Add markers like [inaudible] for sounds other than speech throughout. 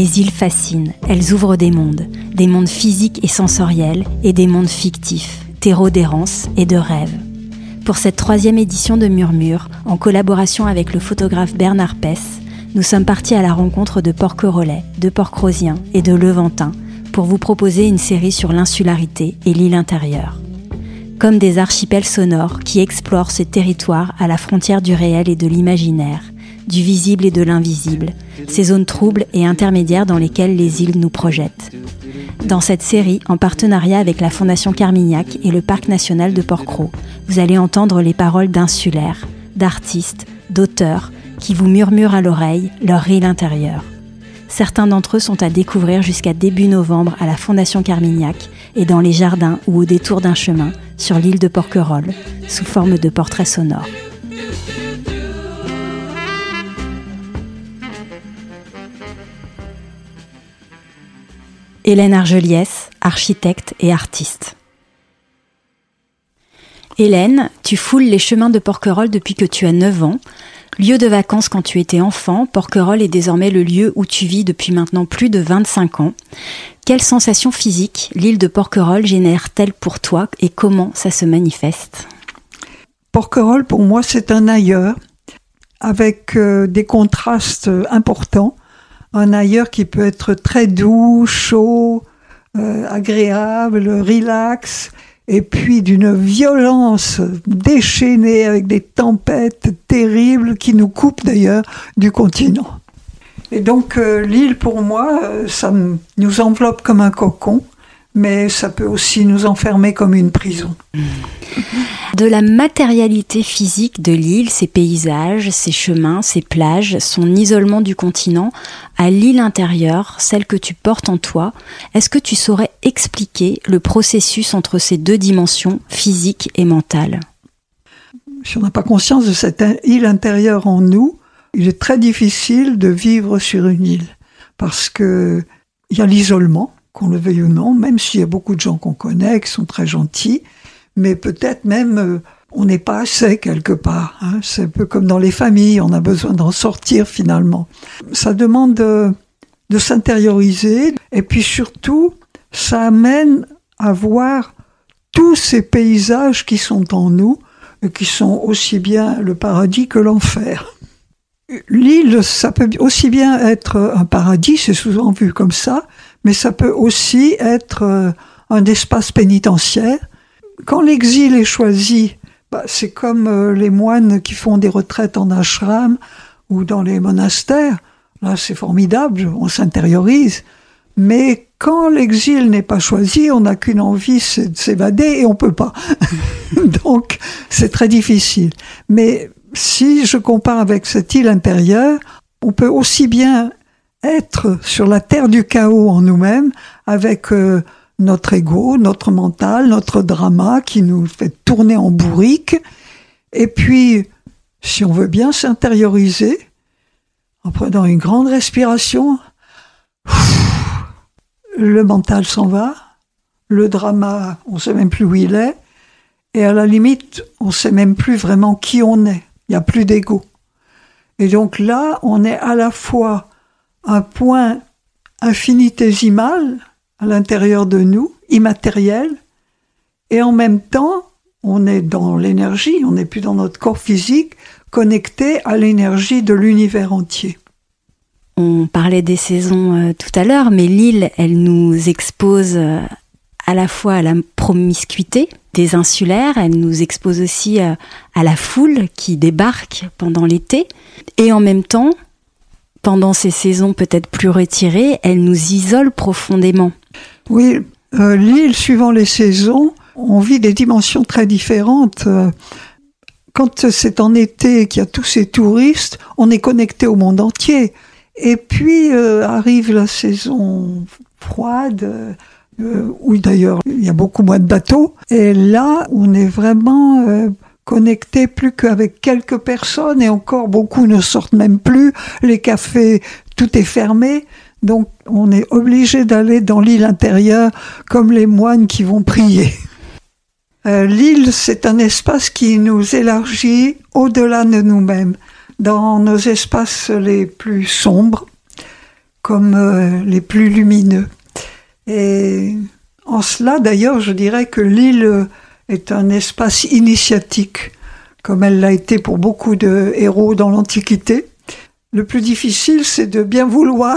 Les îles fascinent, elles ouvrent des mondes, des mondes physiques et sensoriels et des mondes fictifs, terreaux d'errance et de rêve. Pour cette troisième édition de Murmure, en collaboration avec le photographe Bernard Pess, nous sommes partis à la rencontre de Porquerolles, de Port-Crozien et de Levantin pour vous proposer une série sur l'insularité et l'île intérieure. Comme des archipels sonores qui explorent ce territoire à la frontière du réel et de l'imaginaire, du visible et de l'invisible, ces zones troubles et intermédiaires dans lesquelles les îles nous projettent. Dans cette série, en partenariat avec la Fondation Carmignac et le Parc national de Port-Cros, vous allez entendre les paroles d'insulaires, d'artistes, d'auteurs qui vous murmurent à l'oreille leur île intérieure. Certains d'entre eux sont à découvrir jusqu'à début novembre à la Fondation Carmignac et dans les jardins ou au détour d'un chemin sur l'île de Porquerolles, sous forme de portraits sonores. Hélène Argeliès, architecte et artiste. Hélène, tu foules les chemins de Porquerolles depuis que tu as 9 ans. Lieu de vacances quand tu étais enfant, Porquerolles est désormais le lieu où tu vis depuis maintenant plus de 25 ans. Quelles sensations physiques l'île de Porquerolles génère-t-elle pour toi et comment ça se manifeste? Porquerolles, pour moi, c'est un ailleurs avec euh, des contrastes importants un ailleurs qui peut être très doux, chaud, euh, agréable, relax, et puis d'une violence déchaînée avec des tempêtes terribles qui nous coupent d'ailleurs du continent. Et donc euh, l'île pour moi, euh, ça nous enveloppe comme un cocon mais ça peut aussi nous enfermer comme une prison. De la matérialité physique de l'île, ses paysages, ses chemins, ses plages, son isolement du continent, à l'île intérieure, celle que tu portes en toi, est-ce que tu saurais expliquer le processus entre ces deux dimensions, physique et mentale? Si on n'a pas conscience de cette île intérieure en nous, il est très difficile de vivre sur une île parce que il y a l'isolement, qu'on le veuille ou non, même s'il y a beaucoup de gens qu'on connaît, qui sont très gentils, mais peut-être même euh, on n'est pas assez quelque part. Hein. C'est un peu comme dans les familles, on a besoin d'en sortir finalement. Ça demande de, de s'intérioriser, et puis surtout, ça amène à voir tous ces paysages qui sont en nous, qui sont aussi bien le paradis que l'enfer. L'île, ça peut aussi bien être un paradis, c'est souvent vu comme ça, mais ça peut aussi être euh, un espace pénitentiaire. Quand l'exil est choisi, bah, c'est comme euh, les moines qui font des retraites en ashram ou dans les monastères. Là, c'est formidable, on s'intériorise. Mais quand l'exil n'est pas choisi, on n'a qu'une envie, c'est de s'évader et on peut pas. [laughs] Donc, c'est très difficile. Mais si je compare avec cette île intérieure, on peut aussi bien être sur la terre du chaos en nous-mêmes avec euh, notre ego, notre mental, notre drama qui nous fait tourner en bourrique. Et puis, si on veut bien s'intérioriser, en prenant une grande respiration, le mental s'en va, le drama, on sait même plus où il est, et à la limite, on sait même plus vraiment qui on est. Il n'y a plus d'ego. Et donc là, on est à la fois un point infinitésimal à l'intérieur de nous, immatériel, et en même temps, on est dans l'énergie, on n'est plus dans notre corps physique, connecté à l'énergie de l'univers entier. On parlait des saisons euh, tout à l'heure, mais l'île, elle nous expose euh, à la fois à la promiscuité des insulaires, elle nous expose aussi euh, à la foule qui débarque pendant l'été, et en même temps, pendant ces saisons peut-être plus retirées, elle nous isole profondément. Oui, euh, l'île, suivant les saisons, on vit des dimensions très différentes. Euh, quand c'est en été qu'il y a tous ces touristes, on est connecté au monde entier. Et puis euh, arrive la saison froide, où d'ailleurs il y a beaucoup moins de bateaux. Et là, on est vraiment connecté plus qu'avec quelques personnes et encore beaucoup ne sortent même plus. Les cafés, tout est fermé. Donc on est obligé d'aller dans l'île intérieure comme les moines qui vont prier. [laughs] Euh, l'île, c'est un espace qui nous élargit au-delà de nous-mêmes, dans nos espaces les plus sombres, comme euh, les plus lumineux. Et en cela, d'ailleurs, je dirais que l'île est un espace initiatique, comme elle l'a été pour beaucoup de héros dans l'Antiquité. Le plus difficile, c'est de bien vouloir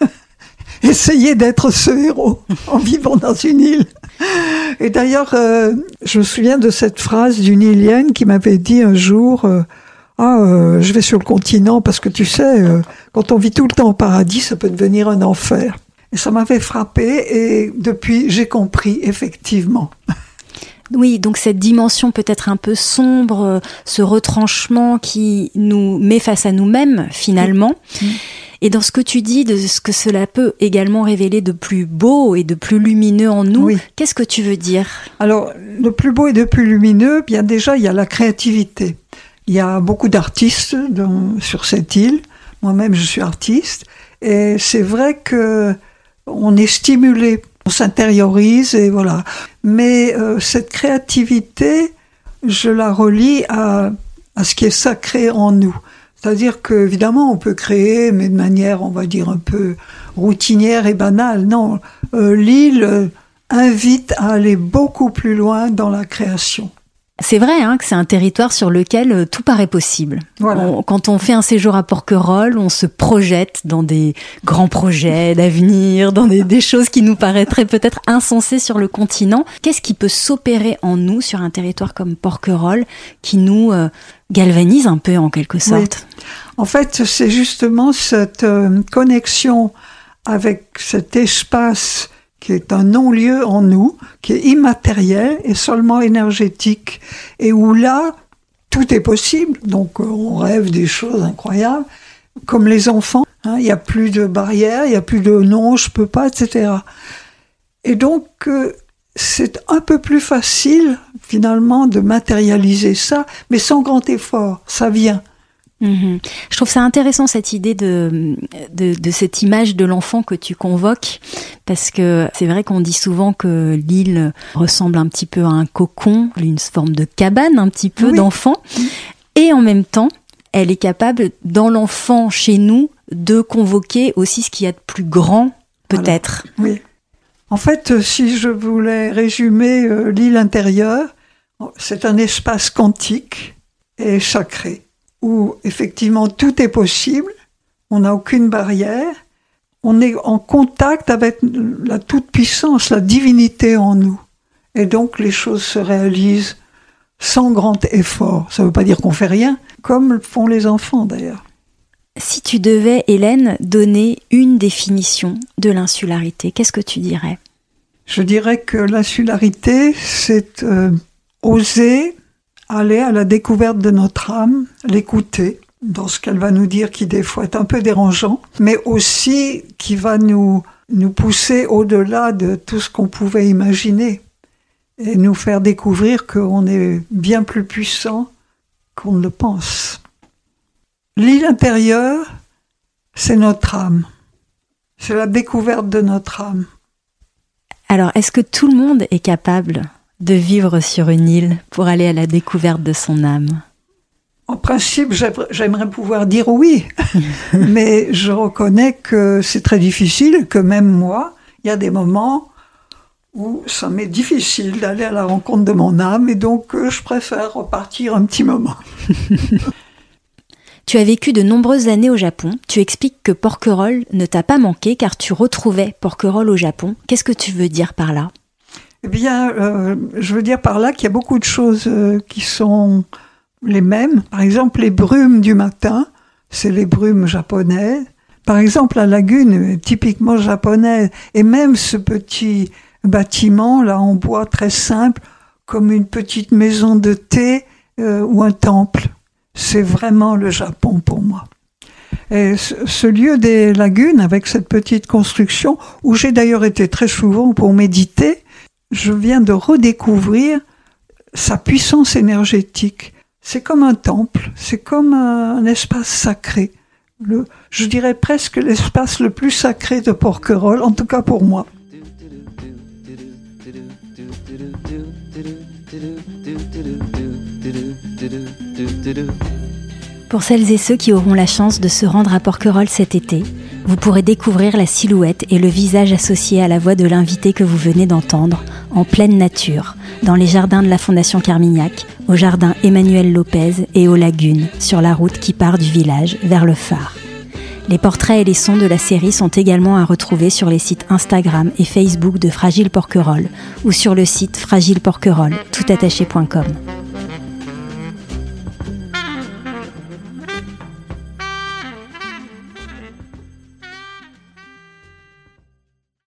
[laughs] essayer d'être ce héros en vivant dans une île. Et d'ailleurs, euh, je me souviens de cette phrase d'une Ilienne qui m'avait dit un jour euh, Ah, euh, je vais sur le continent parce que tu sais, quand on vit tout le temps au paradis, ça peut devenir un enfer. Et ça m'avait frappé et depuis, j'ai compris, effectivement. [laughs] Oui, donc cette dimension peut-être un peu sombre, ce retranchement qui nous met face à nous-mêmes finalement. Et dans ce que tu dis de ce que cela peut également révéler de plus beau et de plus lumineux en nous, qu'est-ce que tu veux dire? Alors, le plus beau et de plus lumineux, bien déjà, il y a la créativité. Il y a beaucoup d'artistes sur cette île. Moi-même, je suis artiste. Et c'est vrai que on est stimulé, on s'intériorise et voilà. Mais euh, cette créativité, je la relie à, à ce qui est sacré en nous. C'est-à-dire qu'évidemment, on peut créer, mais de manière, on va dire, un peu routinière et banale. Non, euh, l'île invite à aller beaucoup plus loin dans la création. C'est vrai hein, que c'est un territoire sur lequel euh, tout paraît possible. quand on fait un séjour à Porquerolles, on se projette dans des grands projets d'avenir, dans des, choses qui nous paraîtraient peut-être insensées sur le continent. Qu'est-ce qui peut s'opérer en nous sur un territoire comme Porquerolles qui nous euh, galvanise un peu en quelque sorte? En fait, c'est justement cette euh, connexion avec cet espace qui est un non-lieu en nous, qui est immatériel et seulement énergétique, et où là, tout est possible. Donc euh, on rêve des choses incroyables, comme les enfants. Hein. Il n'y a plus de barrières, il n'y a plus de non, je peux pas, etc. Et donc euh, c'est un peu plus facile finalement de matérialiser ça, mais sans grand effort. Ça vient. Mhm. Je trouve ça intéressant cette idée de, de, cette image de l'enfant que tu convoques, parce que c'est vrai qu'on dit souvent que l'île ressemble un petit peu à un cocon, une forme de cabane un petit peu d'enfant, et en même temps, elle est capable, dans l'enfant chez nous, de convoquer aussi ce qu'il y a de plus grand, peut-être. Oui. En fait, si je voulais résumer euh, l'île intérieure, c'est un espace quantique et sacré où effectivement tout est possible, on n'a aucune barrière, on est en contact avec la toute-puissance, la divinité en nous. Et donc les choses se réalisent sans grand effort. Ça ne veut pas dire qu'on fait rien, comme font les enfants d'ailleurs. Si tu devais, Hélène, donner une définition de l'insularité, qu'est-ce que tu dirais? Je dirais que l'insularité, c'est euh, oser aller à la découverte de notre âme, l'écouter dans ce qu'elle va nous dire qui des fois est un peu dérangeant, mais aussi qui va nous, nous pousser au-delà de tout ce qu'on pouvait imaginer et nous faire découvrir qu'on est bien plus puissant qu'on ne le pense. L'île intérieure, c'est notre âme. C'est la découverte de notre âme. Alors, est-ce que tout le monde est capable de vivre sur une île pour aller à la découverte de son âme En principe, j'aimerais pouvoir dire oui, [laughs] mais je reconnais que c'est très difficile, que même moi, il y a des moments où ça m'est difficile d'aller à la rencontre de mon âme et donc euh, je préfère repartir un petit moment. [laughs] Tu as vécu de nombreuses années au Japon. Tu expliques que Porquerolles ne t'a pas manqué car tu retrouvais Porquerolles au Japon. Qu'est-ce que tu veux dire par là? Eh bien, euh, je veux dire par là qu'il y a beaucoup de choses euh, qui sont les mêmes. Par exemple, les brumes du matin, c'est les brumes japonaises. Par exemple, la lagune typiquement japonaise. Et même ce petit bâtiment, là, en bois très simple, comme une petite maison de thé euh, ou un temple. C'est vraiment le Japon pour moi. Et ce lieu des lagunes, avec cette petite construction, où j'ai d'ailleurs été très souvent pour méditer, je viens de redécouvrir sa puissance énergétique. C'est comme un temple, c'est comme un, espace sacré. Je dirais presque l'espace le plus sacré de Porquerolles, en tout cas pour moi. Pour celles et ceux qui auront la chance de se rendre à Porquerolles cet été, Vous pourrez découvrir la silhouette et le visage associé à la voix de l'invité que vous venez d'entendre en pleine nature, dans les jardins de la Fondation Carmignac, au jardin Emmanuel Lopez et aux lagunes, sur la route qui part du village vers le phare. Les portraits et les sons de la série sont également à retrouver sur les sites Instagram et Facebook de Fragile Porquerolles ou sur le site fragileporquerolles toutattaché.com.